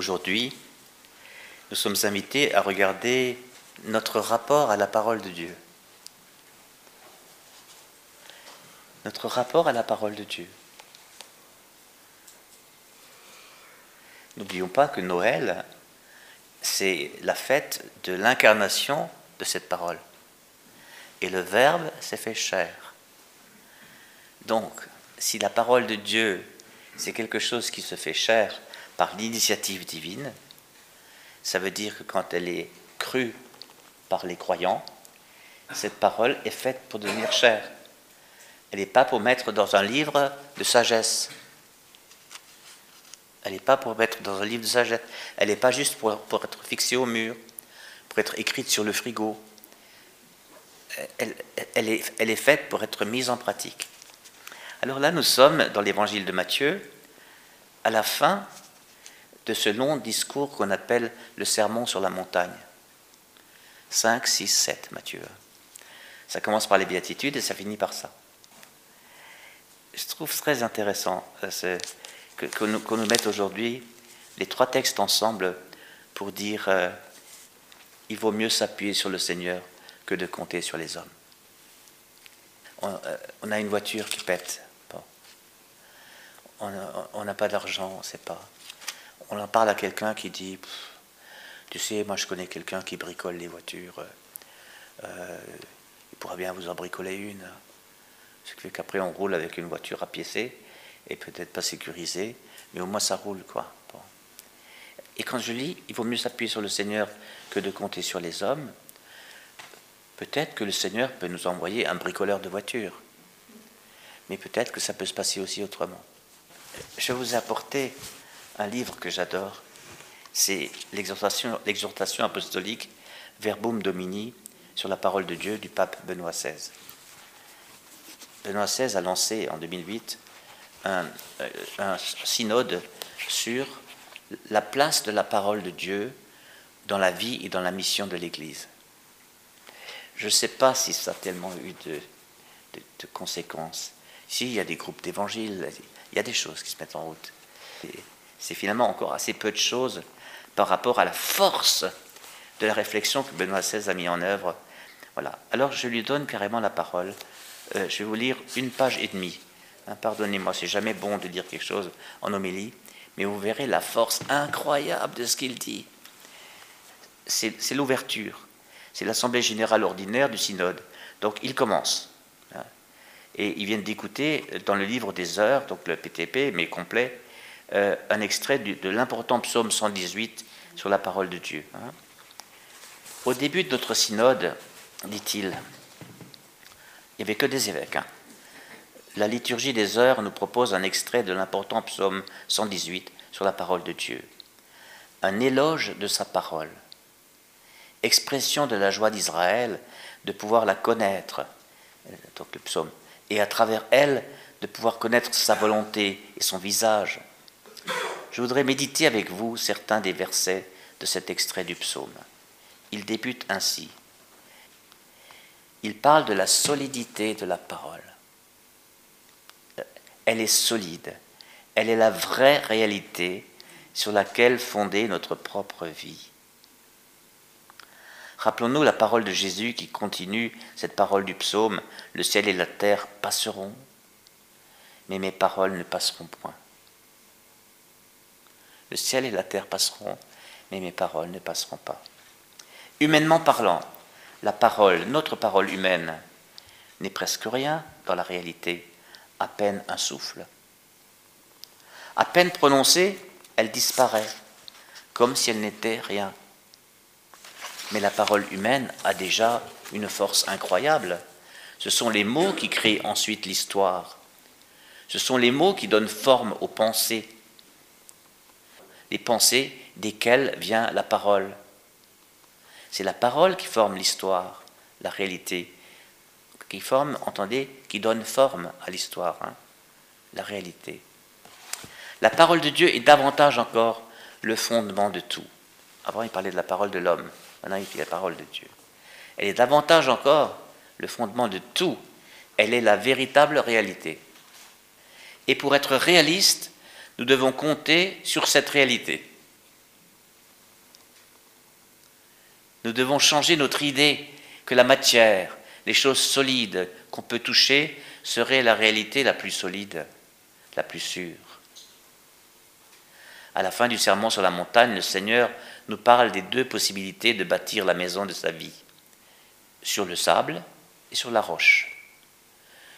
Aujourd'hui, nous sommes invités à regarder notre rapport à la parole de Dieu. Notre rapport à la parole de Dieu. N'oublions pas que Noël, c'est la fête de l'incarnation de cette parole. Et le Verbe s'est fait chair. Donc, si la parole de Dieu, c'est quelque chose qui se fait chair par l'initiative divine, ça veut dire que quand elle est crue par les croyants, cette parole est faite pour devenir chair. Elle n'est pas pour mettre dans un livre de sagesse. Elle n'est pas pour mettre dans un livre de sagesse. Elle n'est pas juste pour, pour, être fixée au mur, pour être écrite sur le frigo. Elle, est, elle est faite pour être mise en pratique. Alors là, nous sommes dans l'évangile de Matthieu, à la fin de ce long discours qu'on appelle le sermon sur la montagne. 5, 6, 7, Matthieu. Ça commence par les béatitudes et ça finit par ça. Je trouve très intéressant euh, qu'on nous, nous, mette aujourd'hui les trois textes ensemble pour dire euh, il vaut mieux s'appuyer sur le Seigneur que de compter sur les hommes. On, euh, a une voiture qui pète. On n'a pas d'argent, on ne sait pas on en parle à quelqu'un qui dit Tu sais, moi je connais quelqu'un qui bricole les voitures, euh, il pourra bien vous en bricoler une. Ce qui fait qu'après on roule avec une voiture apiécée et peut-être pas sécurisée, mais au moins ça roule quoi. Et quand je lis Il vaut mieux s'appuyer sur le Seigneur que de compter sur les hommes. Peut-être que le Seigneur peut nous envoyer un bricoleur de voiture, mais peut-être que ça peut se passer aussi autrement. Je vous ai apporté un livre que j'adore, c'est l'exhortation, apostolique Verbum Domini sur la parole de Dieu du pape Benoît XVI. Benoît XVI a lancé en 2008 un, euh, un synode sur la place de la parole de Dieu dans la vie et dans la mission de l'Église. Je ne sais pas si ça a tellement eu de, conséquences. Si, il y a des groupes d'évangiles, il y a des choses qui se mettent en route. C'est finalement encore assez peu de choses par rapport à la force de la réflexion que Benoît XVI a mis en œuvre. Voilà. Alors je lui donne carrément la parole. Euh, je vais vous lire une page et demie. Hein, Pardonnez-moi, c'est jamais bon de dire quelque chose en homélie, mais vous verrez la force incroyable de ce qu'il dit. C'est l'ouverture. C'est l'Assemblée générale ordinaire du synode. Donc il commence. Hein. et ils viennent d'écouter dans le livre des heures, donc le PTP, mais complet, euh, un extrait de l'important psaume 118 sur la parole de Dieu. Hein. Au début de notre synode, dit-il, il n'y avait que des évêques. Hein. La liturgie des heures nous propose un extrait de l'important psaume 118 sur la parole de Dieu. Un éloge de sa parole, expression de la joie d'Israël de pouvoir la connaître, donc le psaume, et à travers elle de pouvoir connaître sa volonté et son visage, je voudrais méditer avec vous certains des versets de cet extrait du psaume. Il débute ainsi. Il parle de la solidité de la parole. Elle est solide. Elle est la vraie réalité sur laquelle fonder notre propre vie. Rappelons-nous la parole de Jésus qui continue cette parole du psaume, le ciel et la terre passeront, mais mes paroles ne passeront point. Le ciel et la terre passeront, mais mes paroles ne passeront pas. Humainement parlant, la parole, notre parole humaine, n'est presque rien dans la réalité, à peine un souffle. À peine prononcée, elle disparaît, comme si elle n'était rien. Mais la parole humaine a déjà une force incroyable. Ce sont les mots qui créent ensuite l'histoire. Ce sont les mots qui donnent forme aux pensées les pensées desquelles vient la parole. C'est la parole qui forme l'histoire, la réalité, qui forme, entendez, qui donne forme à l'histoire, hein, la réalité. La parole de Dieu est davantage encore le fondement de tout. Avant, il parlait de la parole de l'homme, maintenant, il dit la parole de Dieu. Elle est davantage encore le fondement de tout. Elle est la véritable réalité. Et pour être réaliste, nous devons compter sur cette réalité. Nous devons changer notre idée que la matière, les choses solides qu'on peut toucher, serait la réalité la plus solide, la plus sûre. À la fin du sermon sur la montagne, le Seigneur nous parle des deux possibilités de bâtir la maison de sa vie, sur le sable et sur la roche.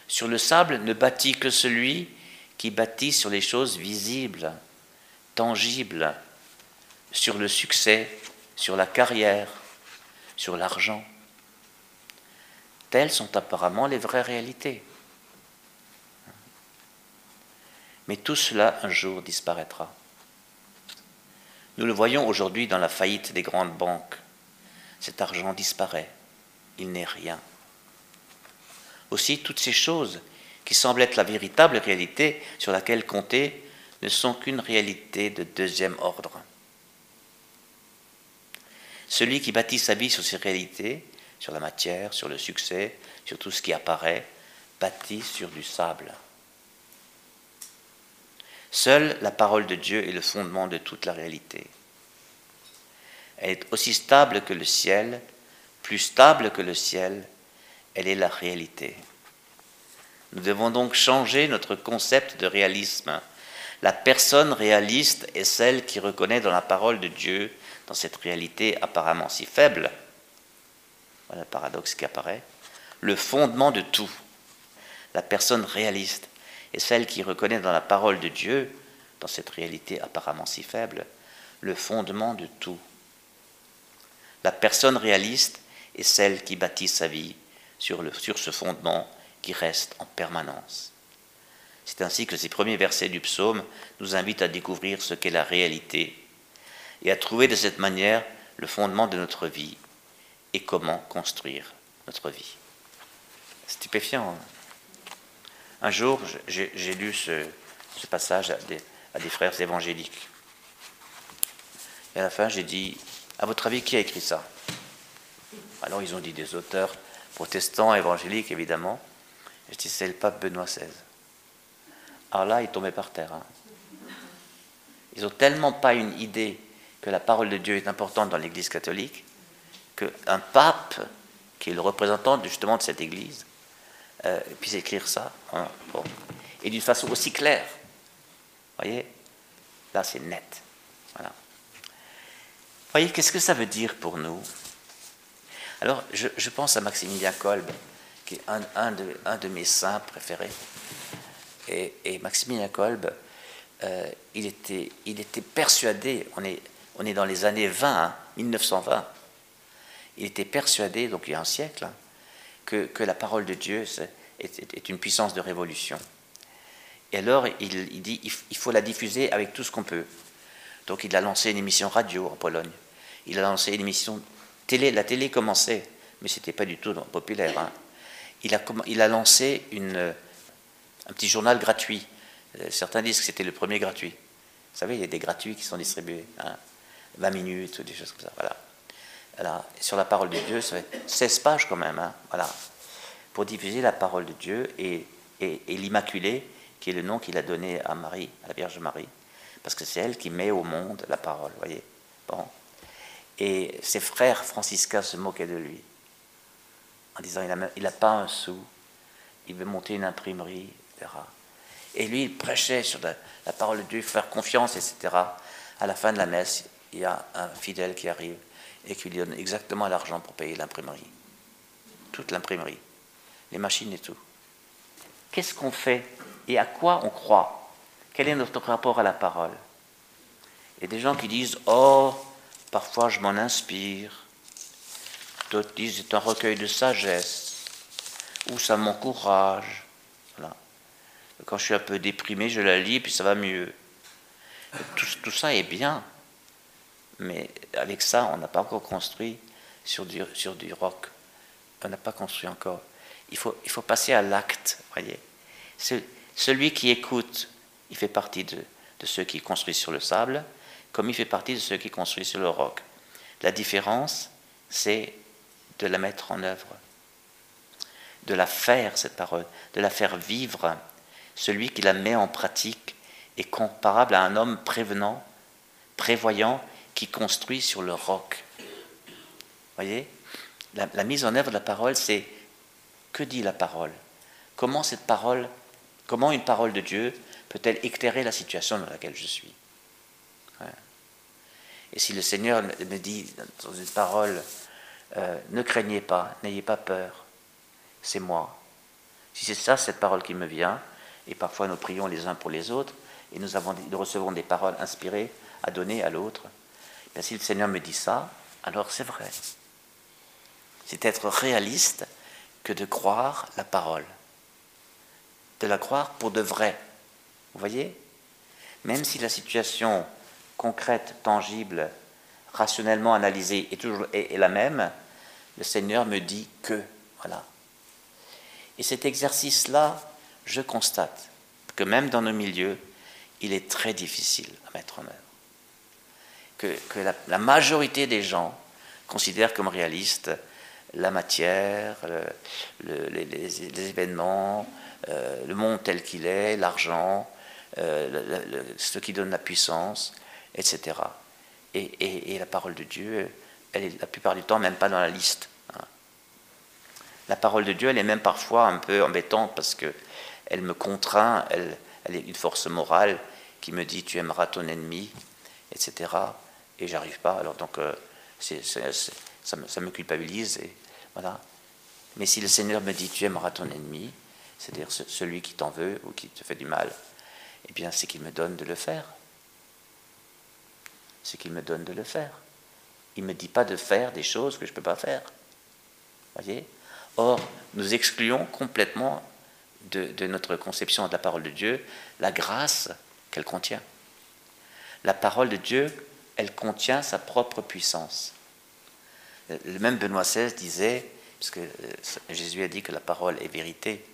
Sur le sable ne bâtit que celui qui bâtit sur les choses visibles, tangibles, sur le succès, sur la carrière, sur l'argent. Telles sont apparemment les vraies réalités. Mais tout cela un jour disparaîtra. Nous le voyons aujourd'hui dans la faillite des grandes banques. Cet argent disparaît. Il n'est rien. Aussi, toutes ces choses qui semblent être la véritable réalité sur laquelle compter ne sont qu'une réalité de deuxième ordre. Celui qui bâtit sa vie sur ces réalités, sur la matière, sur le succès, sur tout ce qui apparaît, bâtit sur du sable. Seule la parole de Dieu est le fondement de toute la réalité. Elle est aussi stable que le ciel, plus stable que le ciel, elle est la réalité. Nous devons donc changer notre concept de réalisme. La personne réaliste est celle qui reconnaît dans la parole de Dieu, dans cette réalité apparemment si faible, voilà le paradoxe qui apparaît, le fondement de tout. La personne réaliste et celle qui reconnaît dans la parole de Dieu, dans cette réalité apparemment si faible, le fondement de tout. La personne réaliste est celle qui bâtit sa vie sur, sur ce fondement qui reste en permanence. C'est ainsi que ces premiers versets du psaume nous invitent à découvrir ce qu'est la réalité et à trouver de cette manière le fondement de notre vie et comment construire notre vie. Stupéfiant. Hein un jour, j'ai lu ce, passage à des, frères évangéliques. Et à la fin, j'ai dit, à votre avis, qui a écrit ça? Alors ils ont dit des auteurs protestants, évangéliques, évidemment. Je dis, c'est le pape Benoît XVI. Alors là, ils tombaient par terre. Hein. Ils n'ont tellement pas une idée que la parole de Dieu est importante dans l'Église catholique, qu'un pape, qui est le représentant justement de cette Église, euh, puisse écrire ça. Hein, Et d'une façon aussi claire. Vous voyez? Là, c'est net. Voilà. Vous voyez, qu'est-ce que ça veut dire pour nous? Alors, je, pense à Maximilien Kolb, qui est un, de, mes saints préférés. Et, Maximilien Kolb, euh, il, était, persuadé, on est, on est dans les années 20, 1920, hein, il était persuadé, donc il y a un siècle, hein, que, la parole de Dieu est, une puissance de révolution. Et alors, il, dit il faut la diffuser avec tout ce qu'on peut. Donc, il a lancé une émission radio en Pologne. Il a lancé une émission télé. La télé commençait, mais ce n'était pas du tout populaire. Hein. Il, a, lancé une, un petit journal gratuit. Euh, certains disent que c'était le premier gratuit. Vous savez, il y a des gratuits qui sont distribués. 20 hein. minutes, des choses comme ça. Voilà sur la parole de Dieu, ça fait 16 pages quand même, hein, voilà, pour diffuser la parole de Dieu et, et, l'Immaculée, qui est le nom qu'il a donné à Marie, à la Vierge Marie, parce que c'est elle qui met au monde la parole, voyez. Bon. Et ses frères franciscains se moquaient de lui, en disant il n'a a pas un sou, il veut monter une imprimerie, etc. Et lui, il prêchait sur la, la parole de Dieu, faire confiance, etc. À la fin de la messe, il y a un fidèle qui arrive et qui lui donne exactement l'argent pour payer l'imprimerie. Toute l'imprimerie, les machines et tout. Qu'est-ce qu'on fait et à quoi on croit? Quel est notre rapport à la parole? Et des gens qui disent Oh, parfois je m'en inspire. D'autres disent C'est un recueil de sagesse. Ou ça m'encourage. Quand je suis un peu déprimé, je la lis, puis ça va mieux. tout ça est bien. Mais avec ça, on n'a pas encore construit sur du, sur roc. On n'a pas construit encore. Il faut, il faut passer à l'acte, voyez. Celui qui écoute, il fait partie de, de ceux qui construisent sur le sable, comme il fait partie de ceux qui construisent sur le roc. La différence, c'est de la mettre en œuvre, de la faire, cette parole, de la faire vivre. Celui qui la met en pratique est comparable à un homme prévenant, prévoyant qui construit sur le roc. Voyez la, la mise en œuvre de la parole, c'est que dit la parole? Comment cette parole, comment une parole de Dieu peut-elle éclairer la situation dans laquelle je suis? Et si le Seigneur me dit dans une parole, euh, ne craignez pas, n'ayez pas peur, c'est moi. Si c'est ça, cette parole qui me vient, et parfois nous prions les uns pour les autres, et nous, avons, nous recevons des paroles inspirées à donner à l'autre, eh si le Seigneur me dit ça, alors c'est vrai. C'est être réaliste que de croire la parole. De la croire pour de vrai. Vous voyez? Même si la situation concrète, tangible, rationnellement analysée est toujours est, la même, le Seigneur me dit que. Voilà. Et cet exercice-là, je constate que même dans nos milieux, il est très difficile à mettre en œuvre. Que, la, majorité des gens considèrent comme réaliste la matière, les, événements, euh, le monde tel qu'il est, l'argent, euh, ce qui donne la puissance, etc. Et, la parole de Dieu, elle est la plupart du temps même pas dans la liste. Hein. La parole de Dieu, elle est même parfois un peu embêtante parce que elle me contraint, elle, elle est une force morale qui me dit tu aimeras ton ennemi, etc. Et j'arrive pas. Alors donc euh, ça, me, culpabilise. Mais si le Seigneur me dit tu aimeras ton ennemi, c'est-à-dire celui qui t'en veut ou qui te fait du mal, eh bien c'est qu'il me donne de le faire. C'est qu'il me donne de le faire. Il ne me dit pas de faire des choses que je ne peux pas faire. Voyez? Or, nous excluons complètement de, notre conception de la parole de Dieu la grâce qu'elle contient. La parole de Dieu, elle contient sa propre puissance. Le même Benoît XVI disait, puisque euh, Jésus a dit que la parole est vérité,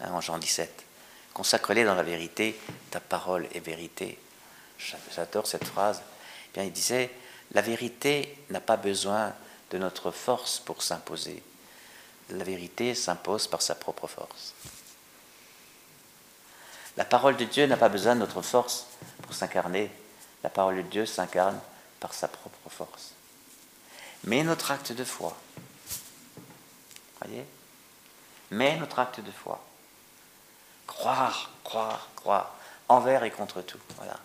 hein, en Jean 17, consacre-les dans la vérité, ta parole est vérité. J'adore cette phrase. Eh bien, il disait, la vérité n'a pas besoin de notre force pour s'imposer. La vérité s'impose par sa propre force. La parole de Dieu n'a pas besoin de notre force pour s'incarner. La parole de Dieu s'incarne par sa propre force. Mais notre acte de foi, voyez Mais notre acte de foi. Croire, croire, croire, envers et contre tout. Voilà.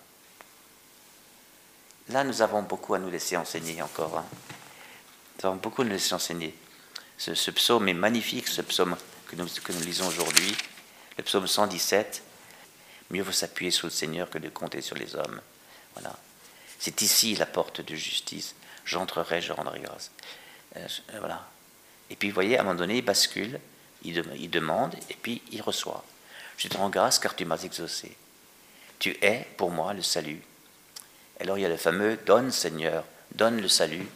Là, nous avons beaucoup à nous laisser enseigner encore. Hein. Nous avons beaucoup à nous laisser enseigner. Ce, psaume est magnifique, ce psaume que nous, lisons aujourd'hui, le psaume 117. Mieux vaut s'appuyer sur le Seigneur que de compter sur les hommes. Voilà. C'est ici la porte de justice. J'entrerai, je rendrai grâce. Euh, voilà. Et puis, vous voyez, à un moment donné, il bascule, il demande, et puis il reçoit. Je te rends grâce car tu m'as exaucé. Tu es pour moi le salut. Alors il y a le fameux Donne Seigneur, donne le salut.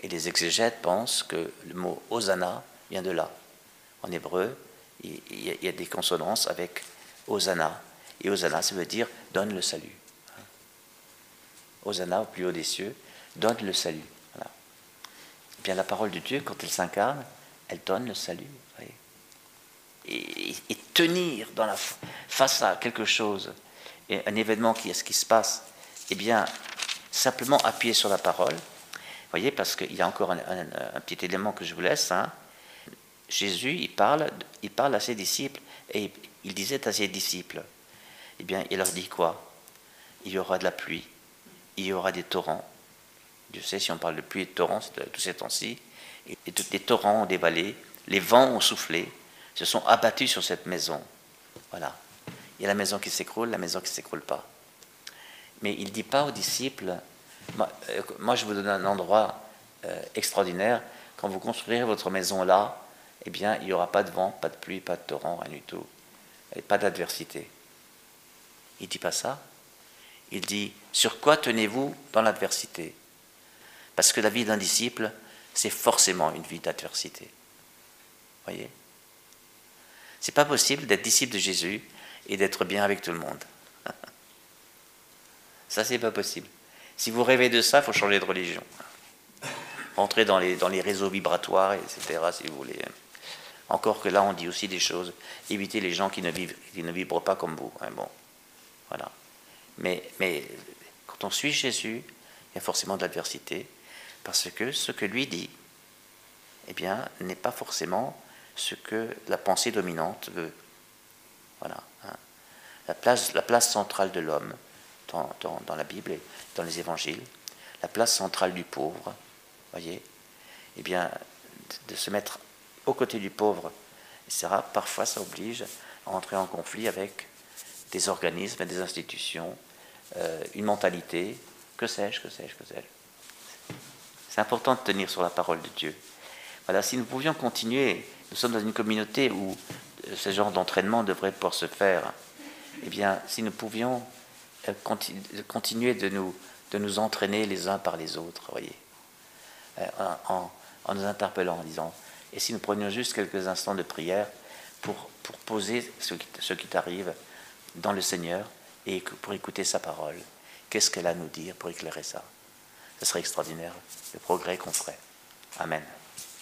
Et les exégètes pensent que le mot Hosanna vient de là. En hébreu, il y a des consonances avec Hosanna. Et Hosanna, ça veut dire donne le salut. Hosanna au plus haut des cieux, donne le salut. Voilà. Et bien la parole de Dieu, quand elle s'incarne, elle donne le salut. Et, tenir dans la, face à quelque chose, un événement qui est ce qui se passe, eh bien, simplement appuyer sur la parole. voyez, parce qu'il y a encore un, petit élément que je vous laisse. Hein. Jésus, il parle, il parle à ses disciples, et il disait à ses disciples, eh bien, il leur dit quoi? Il y aura de la pluie, il y aura des torrents. Dieu sait, si on parle de pluie et de torrents, c'est tous ces temps-ci, et des torrents ont dévalé, les vents ont soufflé, se sont abattus sur cette maison. Voilà. Il y a la maison qui s'écroule, la maison qui ne s'écroule pas. Mais il ne dit pas aux disciples, moi, euh, je vous donne un endroit euh, extraordinaire, quand vous construirez votre maison là, eh bien, il n'y aura pas de vent, pas de pluie, pas de torrent, rien du tout, et pas d'adversité. Il ne dit pas ça. Il dit, sur quoi tenez-vous dans l'adversité? Parce que la vie d'un disciple, c'est forcément une vie d'adversité. Voyez? C'est pas possible d'être disciple de Jésus et d'être bien avec tout le monde. Ça, c'est pas possible. Si vous rêvez de ça, il faut changer de religion. Entrer dans les, dans les réseaux vibratoires, etc., si vous voulez. Encore que là, on dit aussi des choses. Évitez les gens qui ne, vivent, qui ne vibrent pas comme vous. Hein, bon. Voilà. Mais, mais quand on suit Jésus, il y a forcément de l'adversité, parce que ce que lui dit, eh bien, n'est pas forcément ce que la pensée dominante veut. Voilà. Hein. La, place, la place centrale de l'homme dans, la Bible et dans les évangiles, la place centrale du pauvre, voyez, eh bien, de, se mettre aux côtés du pauvre, etc., parfois ça oblige à entrer en conflit avec des organismes, des institutions, euh, une mentalité, que sais-je, que sais-je, que sais-je. C'est important de tenir sur la parole de Dieu. Voilà, si nous pouvions continuer, nous sommes dans une communauté où euh, ce genre d'entraînement devrait pouvoir se faire, eh bien, si nous pouvions continuer de nous, de nous entraîner les uns par les autres, voyez, en, en, nous interpellant, en disant, et si nous prenions juste quelques instants de prière pour, pour poser ce qui, ce qui t'arrive dans le Seigneur et pour écouter sa parole. Qu'est-ce qu'elle a à nous dire pour éclairer ça? Ce serait extraordinaire, le progrès qu'on ferait. Amen.